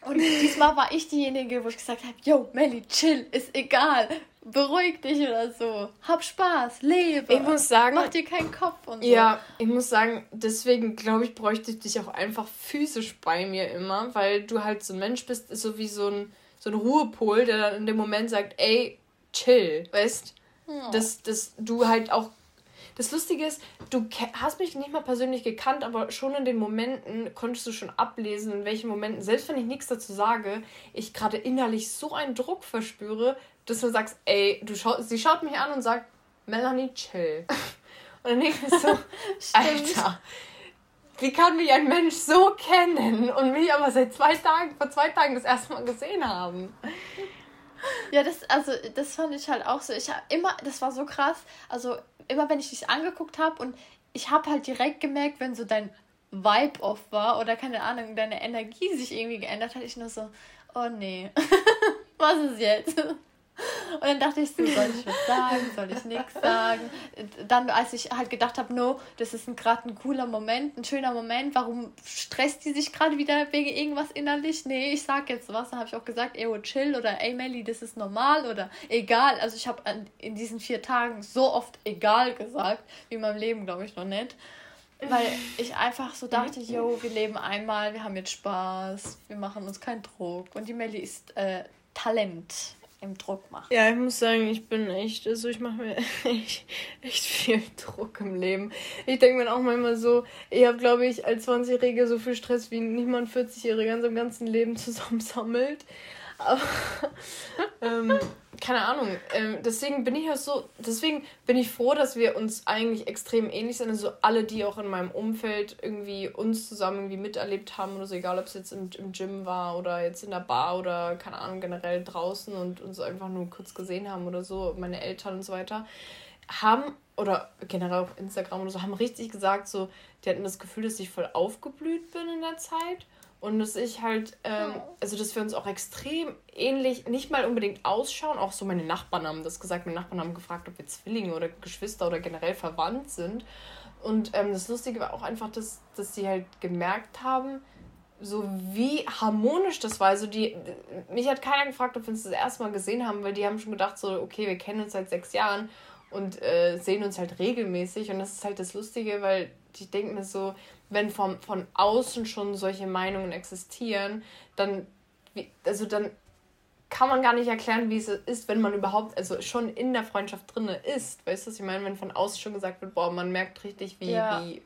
Speaker 2: und diesmal war ich diejenige, wo ich gesagt habe, yo, Melly, chill, ist egal. Beruhig dich oder so. Hab Spaß, lebe. Ich muss sagen. Mach dir keinen Kopf
Speaker 1: und so. Ja, ich muss sagen, deswegen glaube ich, bräuchte ich dich auch einfach physisch bei mir immer, weil du halt so ein Mensch bist, so wie so ein, so ein Ruhepol, der dann in dem Moment sagt, ey, chill, weißt? Ja. Dass, dass du halt auch das Lustige ist, du hast mich nicht mal persönlich gekannt, aber schon in den Momenten konntest du schon ablesen, in welchen Momenten, selbst wenn ich nichts dazu sage, ich gerade innerlich so einen Druck verspüre, dass du sagst, ey, du schau sie schaut mich an und sagt, Melanie, chill. Und dann denke ich so, Alter, wie kann mich ein Mensch so kennen und mich aber seit zwei Tagen, vor zwei Tagen das erste Mal gesehen haben?
Speaker 2: Ja, das, also, das fand ich halt auch so. Ich habe immer, das war so krass. Also, immer wenn ich dich angeguckt habe und ich habe halt direkt gemerkt, wenn so dein Vibe off war oder keine Ahnung, deine Energie sich irgendwie geändert hat, ich nur so, oh nee, was ist jetzt? Und dann dachte ich so, soll ich was sagen, soll ich nichts sagen? Dann, als ich halt gedacht habe, no, das ist gerade ein cooler Moment, ein schöner Moment, warum stresst die sich gerade wieder wegen irgendwas innerlich? Nee, ich sag jetzt was. Dann habe ich auch gesagt, ey, chill oder ey, Melly, das ist normal oder egal. Also ich habe in diesen vier Tagen so oft egal gesagt, wie in meinem Leben, glaube ich, noch nicht. Weil ich einfach so dachte, yo, wir leben einmal, wir haben jetzt Spaß, wir machen uns keinen Druck. Und die Melly ist äh, Talent im Druck macht.
Speaker 1: Ja, ich muss sagen, ich bin echt, also ich mache mir echt, echt viel Druck im Leben. Ich denke mir auch manchmal so, ich habe, glaube ich, als 20-Jährige so viel Stress wie niemand 40-Jährige in seinem ganzen Leben zusammensammelt. Aber ähm, keine Ahnung. Ähm, deswegen bin ich ja so, deswegen bin ich froh, dass wir uns eigentlich extrem ähnlich sind. Also alle, die auch in meinem Umfeld irgendwie uns zusammen irgendwie miterlebt haben oder so, egal ob es jetzt im, im Gym war oder jetzt in der Bar oder keine Ahnung, generell draußen und uns einfach nur kurz gesehen haben oder so, meine Eltern und so weiter, haben oder generell auf Instagram oder so, haben richtig gesagt, so, die hatten das Gefühl, dass ich voll aufgeblüht bin in der Zeit und dass ich halt, ähm, also dass wir uns auch extrem ähnlich, nicht mal unbedingt ausschauen. Auch so meine Nachbarn haben das gesagt. Meine Nachbarn haben gefragt, ob wir Zwillinge oder Geschwister oder generell verwandt sind. Und ähm, das Lustige war auch einfach, dass, dass sie halt gemerkt haben, so wie harmonisch das war. Also die, mich hat keiner gefragt, ob wir uns das erste Mal gesehen haben, weil die haben schon gedacht, so, okay, wir kennen uns seit sechs Jahren und äh, sehen uns halt regelmäßig. Und das ist halt das Lustige, weil die denken mir so, wenn vom, von außen schon solche Meinungen existieren, dann, also dann kann man gar nicht erklären, wie es ist, wenn man überhaupt, also schon in der Freundschaft drin ist. Weißt du, was ich meine? Wenn von außen schon gesagt wird, boah, man merkt richtig, wie, ja. wie,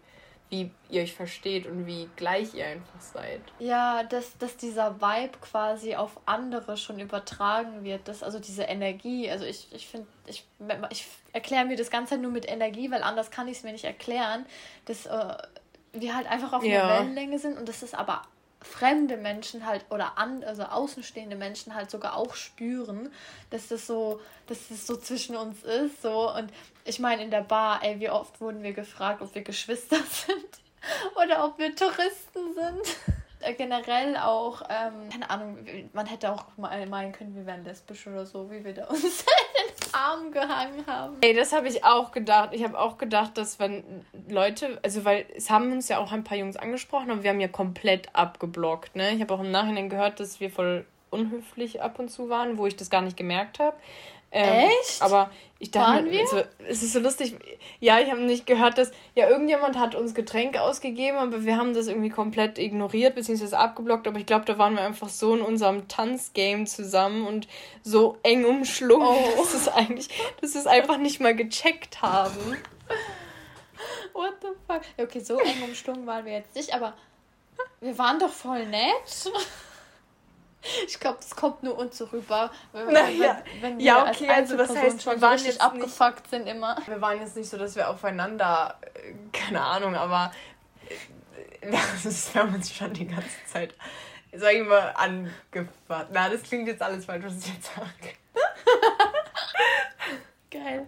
Speaker 1: wie ihr euch versteht und wie gleich ihr einfach seid.
Speaker 2: Ja, dass, dass dieser Vibe quasi auf andere schon übertragen wird, dass also diese Energie, also ich, ich finde, ich, ich erkläre mir das Ganze nur mit Energie, weil anders kann ich es mir nicht erklären, dass äh, wir halt einfach auf ja. einer Wellenlänge sind und das ist aber fremde Menschen halt oder an, also außenstehende Menschen halt sogar auch spüren, dass das so, dass das so zwischen uns ist. So. Und ich meine, in der Bar, ey, wie oft wurden wir gefragt, ob wir Geschwister sind oder ob wir Touristen sind. Äh, generell auch, ähm, keine Ahnung, man hätte auch mal meinen können, wir wären lesbisch oder so, wie wir da uns Arm gehangen haben.
Speaker 1: Ey, das habe ich auch gedacht. Ich habe auch gedacht, dass wenn Leute, also weil es haben uns ja auch ein paar Jungs angesprochen, aber wir haben ja komplett abgeblockt, ne? Ich habe auch im Nachhinein gehört, dass wir voll unhöflich ab und zu waren, wo ich das gar nicht gemerkt habe. Ähm, Echt? Aber ich dachte, Waren wir? Also, es ist so lustig. Ja, ich habe nicht gehört, dass ja irgendjemand hat uns Getränke ausgegeben, aber wir haben das irgendwie komplett ignoriert bzw. abgeblockt. Aber ich glaube, da waren wir einfach so in unserem Tanzgame zusammen und so eng umschlungen, oh. dass es eigentlich, dass wir es einfach nicht mal gecheckt haben.
Speaker 2: What the fuck? Okay, so eng umschlungen waren wir jetzt nicht, aber wir waren doch voll nett. Ich glaube, das kommt nur uns so rüber, wenn, Na, ja. wenn wir ja, okay, als also das heißt, schon wir waren
Speaker 1: richtig abgefuckt nicht, sind immer. Wir waren jetzt nicht so, dass wir aufeinander, äh, keine Ahnung, aber äh, das, wir haben uns schon die ganze Zeit, sag ich mal, angefasst. Na, das klingt jetzt alles falsch, was ich jetzt sage. Geil.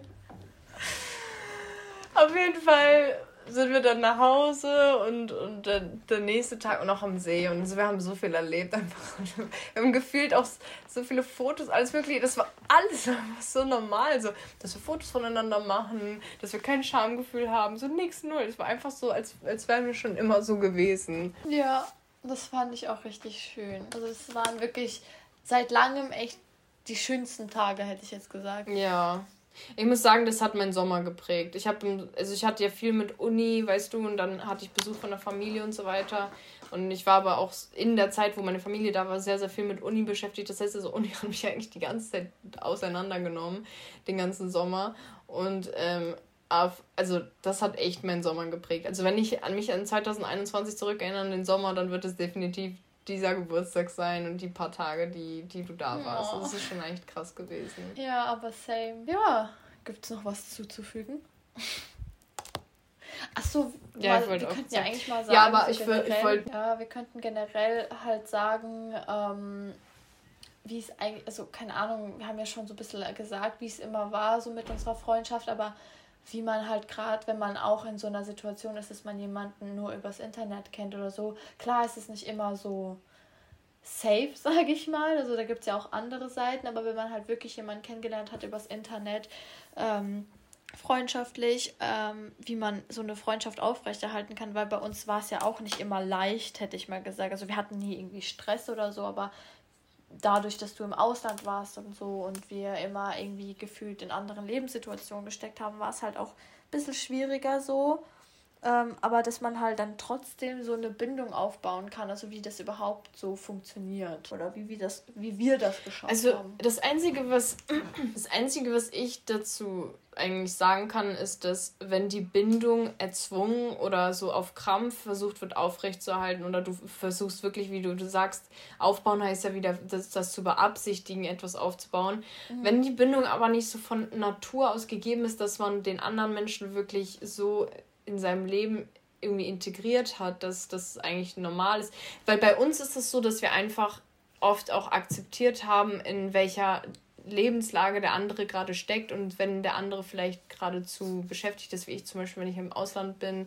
Speaker 1: Auf jeden Fall sind wir dann nach Hause und, und der, der nächste Tag noch am See und so, wir haben so viel erlebt einfach. Wir haben gefühlt auch so viele Fotos, alles mögliche. Das war alles so normal, so, dass wir Fotos voneinander machen, dass wir kein Schamgefühl haben, so nichts null. Es war einfach so, als, als wären wir schon immer so gewesen.
Speaker 2: Ja, das fand ich auch richtig schön. Also es waren wirklich seit langem echt die schönsten Tage, hätte ich jetzt gesagt.
Speaker 1: Ja. Ich muss sagen, das hat meinen Sommer geprägt. Ich habe also ich hatte ja viel mit Uni, weißt du, und dann hatte ich Besuch von der Familie und so weiter. Und ich war aber auch in der Zeit, wo meine Familie da war, sehr, sehr viel mit Uni beschäftigt. Das heißt, also Uni hat mich eigentlich die ganze Zeit auseinandergenommen, den ganzen Sommer. Und ähm, also das hat echt meinen Sommer geprägt. Also wenn ich an mich an 2021 zurückerinnere, den Sommer, dann wird es definitiv dieser Geburtstag sein und die paar Tage, die, die du da warst. Oh. Das ist schon echt krass gewesen.
Speaker 2: Ja, aber same. Ja, gibt es noch was zuzufügen? Achso, ja, mal, wir könnten ja eigentlich mal sagen, ja, aber so ich, generell, wollt... ja, wir könnten generell halt sagen, ähm, wie es eigentlich, also keine Ahnung, wir haben ja schon so ein bisschen gesagt, wie es immer war, so mit unserer Freundschaft, aber wie man halt gerade, wenn man auch in so einer Situation ist, dass man jemanden nur übers Internet kennt oder so. Klar ist es nicht immer so safe, sage ich mal. Also da gibt es ja auch andere Seiten, aber wenn man halt wirklich jemanden kennengelernt hat übers Internet, ähm, freundschaftlich, ähm, wie man so eine Freundschaft aufrechterhalten kann, weil bei uns war es ja auch nicht immer leicht, hätte ich mal gesagt. Also wir hatten nie irgendwie Stress oder so, aber dadurch, dass du im Ausland warst und so und wir immer irgendwie gefühlt in anderen Lebenssituationen gesteckt haben, war es halt auch ein bisschen schwieriger so. Ähm, aber dass man halt dann trotzdem so eine Bindung aufbauen kann, also wie das überhaupt so funktioniert oder wie, wie, das, wie wir das geschafft
Speaker 1: also, haben. Also das Einzige, was das Einzige, was ich dazu eigentlich sagen kann, ist, dass wenn die Bindung erzwungen oder so auf Krampf versucht wird aufrechtzuerhalten oder du versuchst wirklich, wie du, du sagst, aufbauen heißt ja wieder, das, das zu beabsichtigen, etwas aufzubauen. Mhm. Wenn die Bindung aber nicht so von Natur aus gegeben ist, dass man den anderen Menschen wirklich so in seinem Leben irgendwie integriert hat, dass das eigentlich normal ist. Weil bei uns ist es so, dass wir einfach oft auch akzeptiert haben, in welcher Lebenslage der andere gerade steckt und wenn der andere vielleicht geradezu beschäftigt ist, wie ich zum Beispiel, wenn ich im Ausland bin,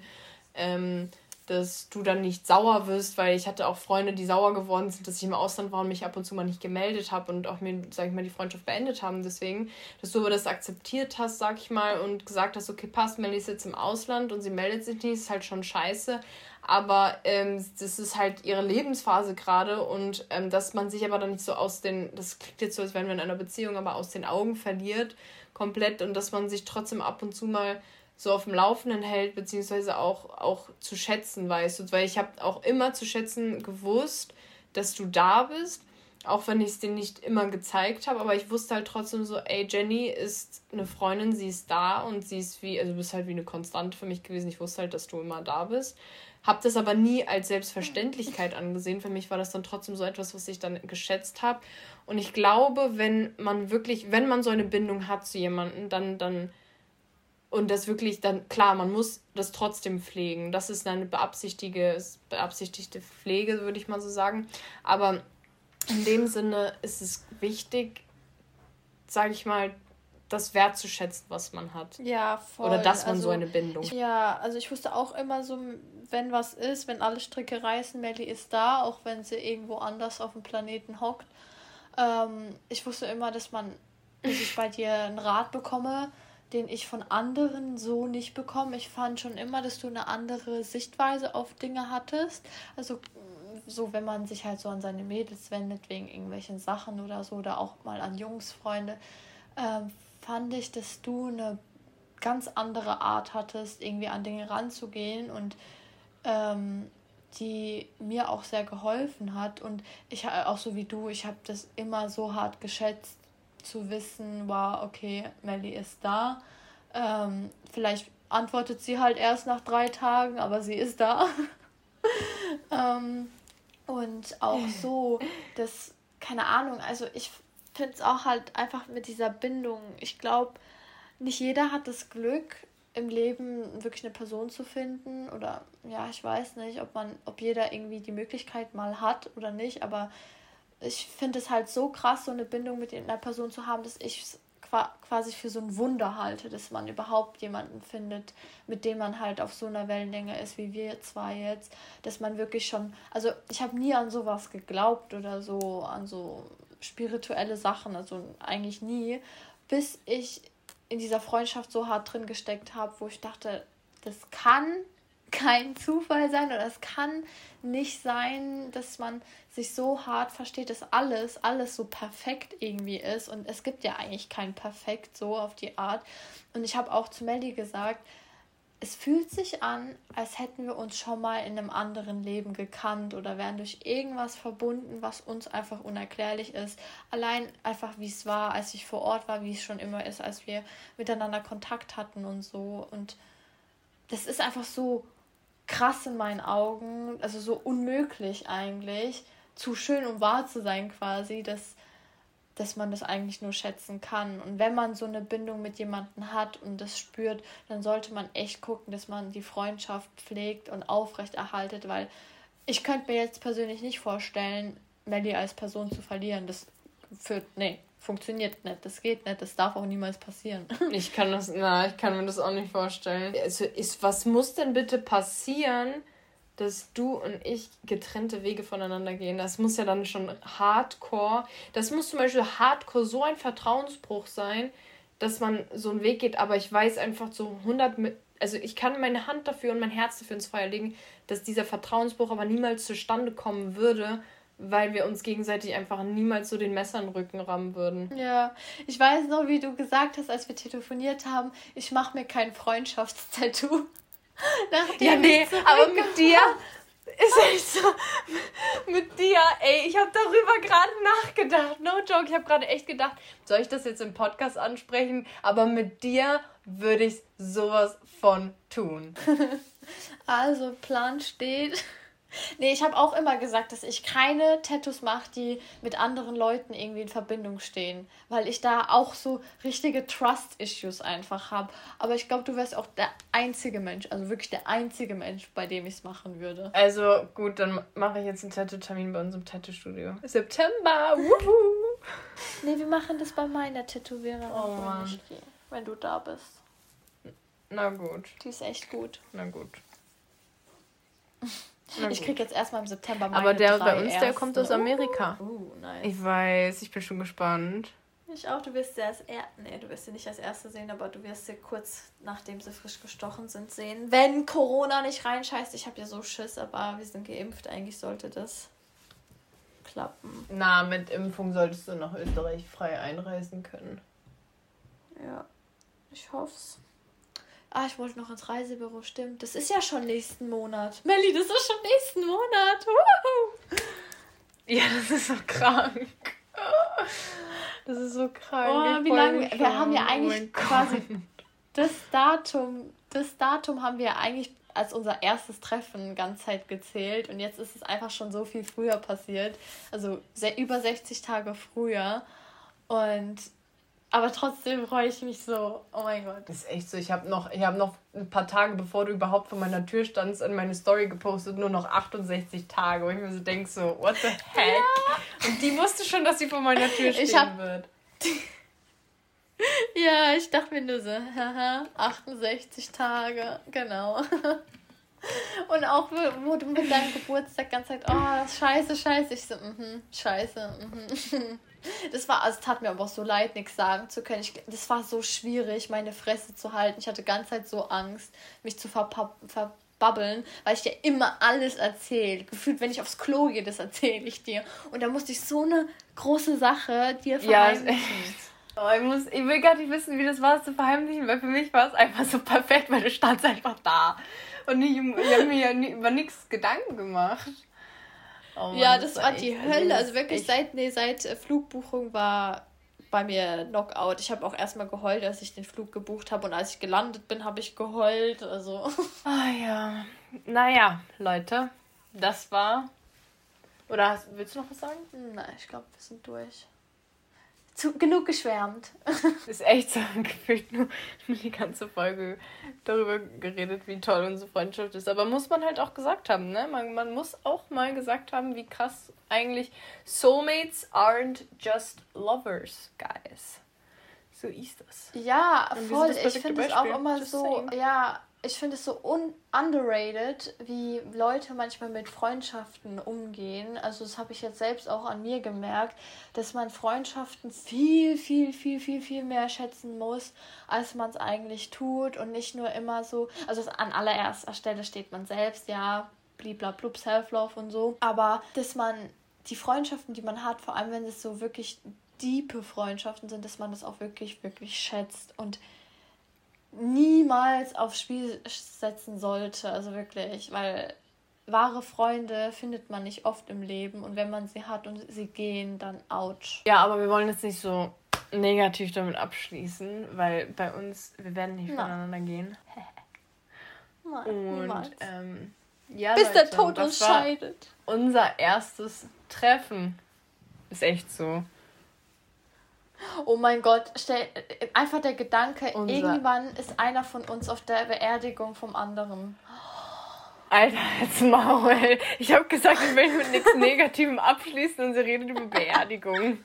Speaker 1: ähm, dass du dann nicht sauer wirst, weil ich hatte auch Freunde, die sauer geworden sind, dass ich im Ausland war und mich ab und zu mal nicht gemeldet habe und auch mir, sag ich mal, die Freundschaft beendet haben. Deswegen, dass du aber das akzeptiert hast, sag ich mal, und gesagt hast, okay, passt, Melly ist jetzt im Ausland und sie meldet sich nicht, ist halt schon scheiße. Aber ähm, das ist halt ihre Lebensphase gerade und ähm, dass man sich aber dann nicht so aus den, das klingt jetzt so, als wären wir in einer Beziehung, aber aus den Augen verliert komplett und dass man sich trotzdem ab und zu mal so auf dem Laufenden hält, beziehungsweise auch, auch zu schätzen weißt du. Weil ich habe auch immer zu schätzen gewusst, dass du da bist, auch wenn ich es dir nicht immer gezeigt habe, aber ich wusste halt trotzdem so, ey, Jenny ist eine Freundin, sie ist da und sie ist wie, also du bist halt wie eine Konstante für mich gewesen. Ich wusste halt, dass du immer da bist. Hab das aber nie als Selbstverständlichkeit angesehen. Für mich war das dann trotzdem so etwas, was ich dann geschätzt habe. Und ich glaube, wenn man wirklich, wenn man so eine Bindung hat zu jemandem, dann, dann und das wirklich dann, klar, man muss das trotzdem pflegen. Das ist eine beabsichtigte, beabsichtigte Pflege, würde ich mal so sagen. Aber in dem Sinne ist es wichtig, sage ich mal, das wertzuschätzen, was man hat. Ja, voll. Oder
Speaker 2: dass man also, so eine Bindung. Ja, also ich wusste auch immer so, wenn was ist, wenn alle Stricke reißen, Melly ist da, auch wenn sie irgendwo anders auf dem Planeten hockt. Ähm, ich wusste immer, dass man, dass ich bei dir einen Rat bekomme, den ich von anderen so nicht bekomme. Ich fand schon immer, dass du eine andere Sichtweise auf Dinge hattest. Also so, wenn man sich halt so an seine Mädels wendet wegen irgendwelchen Sachen oder so, oder auch mal an Jungsfreunde, ähm, fand ich, dass du eine ganz andere Art hattest, irgendwie an Dinge ranzugehen und ähm, die mir auch sehr geholfen hat. Und ich auch so wie du, ich habe das immer so hart geschätzt, zu wissen, war, okay, Melly ist da. Ähm, vielleicht antwortet sie halt erst nach drei Tagen, aber sie ist da. ähm, und auch so, dass, keine Ahnung, also ich finde es auch halt einfach mit dieser Bindung. Ich glaube, nicht jeder hat das Glück, im Leben wirklich eine Person zu finden. Oder ja, ich weiß nicht, ob man, ob jeder irgendwie die Möglichkeit mal hat oder nicht, aber ich finde es halt so krass, so eine Bindung mit einer Person zu haben, dass ich es quasi für so ein Wunder halte, dass man überhaupt jemanden findet, mit dem man halt auf so einer Wellenlänge ist, wie wir zwei jetzt, dass man wirklich schon, also ich habe nie an sowas geglaubt oder so, an so spirituelle Sachen, also eigentlich nie, bis ich in dieser Freundschaft so hart drin gesteckt habe, wo ich dachte, das kann kein Zufall sein oder es kann nicht sein, dass man sich so hart versteht, dass alles, alles so perfekt irgendwie ist. Und es gibt ja eigentlich kein Perfekt so auf die Art. Und ich habe auch zu Melly gesagt, es fühlt sich an, als hätten wir uns schon mal in einem anderen Leben gekannt oder wären durch irgendwas verbunden, was uns einfach unerklärlich ist. Allein einfach, wie es war, als ich vor Ort war, wie es schon immer ist, als wir miteinander Kontakt hatten und so. Und das ist einfach so krass in meinen Augen, also so unmöglich eigentlich, zu schön, um wahr zu sein quasi, dass dass man das eigentlich nur schätzen kann. Und wenn man so eine Bindung mit jemandem hat und das spürt, dann sollte man echt gucken, dass man die Freundschaft pflegt und aufrechterhaltet, weil ich könnte mir jetzt persönlich nicht vorstellen, Melly als Person zu verlieren. Das führt, nee, funktioniert nicht, das geht nicht, das darf auch niemals passieren.
Speaker 1: Ich kann das, na, ich kann mir das auch nicht vorstellen. Also ist, was muss denn bitte passieren, dass du und ich getrennte Wege voneinander gehen. Das muss ja dann schon hardcore, das muss zum Beispiel hardcore so ein Vertrauensbruch sein, dass man so einen Weg geht, aber ich weiß einfach so 100, also ich kann meine Hand dafür und mein Herz dafür ins Feuer legen, dass dieser Vertrauensbruch aber niemals zustande kommen würde, weil wir uns gegenseitig einfach niemals so den Messer in den Rücken rammen würden.
Speaker 2: Ja, ich weiß noch, wie du gesagt hast, als wir telefoniert haben, ich mache mir kein Freundschaftstattoo. Nachdem ja, nee, aber
Speaker 1: mit dir ist echt so. Mit dir, ey, ich habe darüber gerade nachgedacht. No joke, ich habe gerade echt gedacht, soll ich das jetzt im Podcast ansprechen? Aber mit dir würde ich sowas von tun.
Speaker 2: also, Plan steht. Nee, ich habe auch immer gesagt, dass ich keine Tattoos mache, die mit anderen Leuten irgendwie in Verbindung stehen. Weil ich da auch so richtige Trust-Issues einfach habe. Aber ich glaube, du wärst auch der einzige Mensch, also wirklich der einzige Mensch, bei dem ich es machen würde.
Speaker 1: Also gut, dann mache ich jetzt einen Tattoo-Termin bei unserem Tattoo-Studio. September! Wuhu!
Speaker 2: nee, wir machen das bei meiner Tätowiererin. Oh Mann. Wenn du da bist.
Speaker 1: Na gut.
Speaker 2: Die ist echt gut.
Speaker 1: Na gut.
Speaker 2: Ich krieg jetzt erstmal im September meine
Speaker 1: Aber der bei uns, der kommt aus Amerika. Uh, nice. Ich weiß, ich bin schon gespannt.
Speaker 2: Ich auch, du wirst sie als er nee, du wirst sie nicht als erste sehen, aber du wirst sie kurz nachdem sie frisch gestochen sind sehen. Wenn Corona nicht reinscheißt, ich habe ja so Schiss, aber wir sind geimpft, eigentlich sollte das klappen.
Speaker 1: Na, mit Impfung solltest du nach Österreich frei einreisen können.
Speaker 2: Ja, ich hoff's. Ah, ich wollte noch ins Reisebüro, stimmt. Das ist ja schon nächsten Monat. Melli, das ist schon nächsten Monat. Woohoo.
Speaker 1: Ja, das ist so krank. Das ist so krank. Oh, wie
Speaker 2: lange? Wir haben ja eigentlich oh quasi das Datum, das Datum haben wir eigentlich als unser erstes Treffen ganz Zeit gezählt und jetzt ist es einfach schon so viel früher passiert. Also sehr, über 60 Tage früher. Und Aber trotzdem freue ich mich so. Oh mein Gott.
Speaker 1: Das ist echt so. Ich habe noch, hab noch ein paar Tage, bevor du überhaupt vor meiner Tür standst, in meine Story gepostet, nur noch 68 Tage. Wo ich mir so denke, so, what the heck? Ja. Und die wusste schon, dass sie vor meiner Tür stehen ich hab... wird.
Speaker 2: ja, ich dachte mir nur so, haha, 68 Tage, genau. Und auch, wo du mit deinem Geburtstag ganz Zeit, oh, scheiße, scheiße. Ich so, mhm, scheiße, mhm. Das war, also tat mir aber auch so leid, nichts sagen zu können. Ich, das war so schwierig, meine Fresse zu halten. Ich hatte ganz Zeit so Angst, mich zu verbabbeln, weil ich dir immer alles erzähle. Gefühlt, wenn ich aufs Klo gehe, das erzähle ich dir. Und da musste ich so eine große Sache dir verheimlichen.
Speaker 1: Ja, Oh, ich, muss, ich will gar nicht wissen, wie das war, es zu verheimlichen, weil für mich war es einfach so perfekt, weil du standst einfach da. Und ich, ich habe mir ja nie, über nichts Gedanken gemacht.
Speaker 2: Oh Mann, ja, das, das war die Hölle. Also wirklich seit, nee, seit äh, Flugbuchung war bei mir Knockout. Ich habe auch erstmal geheult, als ich den Flug gebucht habe. Und als ich gelandet bin, habe ich geheult. Also.
Speaker 1: Ah ja. Naja, Leute, das war. Oder hast, willst du noch was sagen?
Speaker 2: Nein, ich glaube, wir sind durch zu, genug geschwärmt.
Speaker 1: ist echt so gefühlt nur die ganze Folge darüber geredet, wie toll unsere Freundschaft ist. Aber muss man halt auch gesagt haben, ne? Man, man muss auch mal gesagt haben, wie krass eigentlich Soulmates aren't just lovers, guys. So ist das.
Speaker 2: Ja, voll. Ich finde es auch immer just so, saying. ja, ich finde es so un underrated, wie Leute manchmal mit Freundschaften umgehen. Also das habe ich jetzt selbst auch an mir gemerkt, dass man Freundschaften viel, viel, viel, viel, viel mehr schätzen muss, als man es eigentlich tut und nicht nur immer so. Also an allererster Stelle steht man selbst, ja, bliblablub, Self-Love und so. Aber dass man die Freundschaften, die man hat, vor allem wenn es so wirklich diepe Freundschaften sind, dass man das auch wirklich, wirklich schätzt und niemals aufs Spiel setzen sollte. Also wirklich, weil wahre Freunde findet man nicht oft im Leben und wenn man sie hat und sie gehen, dann ouch.
Speaker 1: Ja, aber wir wollen jetzt nicht so negativ damit abschließen, weil bei uns, wir werden nicht voneinander gehen. Nein, und ähm, ja, bis Leute, der Tod uns scheidet. Unser erstes Treffen ist echt so.
Speaker 2: Oh mein Gott, stell, einfach der Gedanke, Unser. irgendwann ist einer von uns auf der Beerdigung vom anderen.
Speaker 1: Alter, jetzt Maul. Ich habe gesagt, ich will mit nichts Negativem abschließen und sie redet über Beerdigung.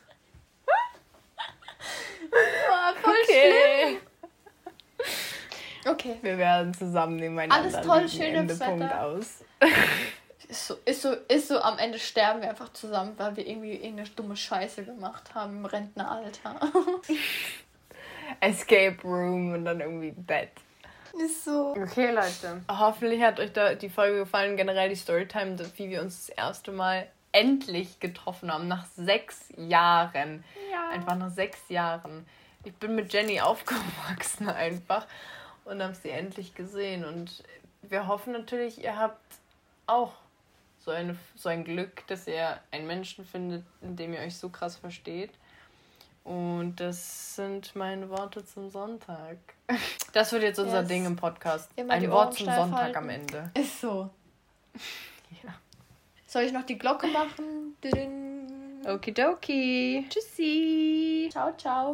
Speaker 1: Boah, voll okay. schlimm. Okay. Wir werden zusammen nebeneinander Alles toll, schönes
Speaker 2: Wetter. aus. Ist so, ist so, ist so, am Ende sterben wir einfach zusammen, weil wir irgendwie irgendeine dumme Scheiße gemacht haben im Rentneralter.
Speaker 1: Escape Room und dann irgendwie Bett.
Speaker 2: Ist so.
Speaker 1: Okay, Leute. Hoffentlich hat euch da die Folge gefallen, generell die Storytime, wie wir uns das erste Mal endlich getroffen haben, nach sechs Jahren. Ja. Einfach nach sechs Jahren. Ich bin mit Jenny aufgewachsen einfach und habe sie endlich gesehen. Und wir hoffen natürlich, ihr habt auch so, eine, so ein Glück, dass ihr einen Menschen findet, in dem ihr euch so krass versteht. Und das sind meine Worte zum Sonntag. Das wird jetzt unser yes. Ding im Podcast. Immer ein Wort zum Sonntag halten. am Ende.
Speaker 2: Ist so. ja. Soll ich noch die Glocke machen?
Speaker 1: Okidoki. Tschüssi.
Speaker 2: Ciao, ciao.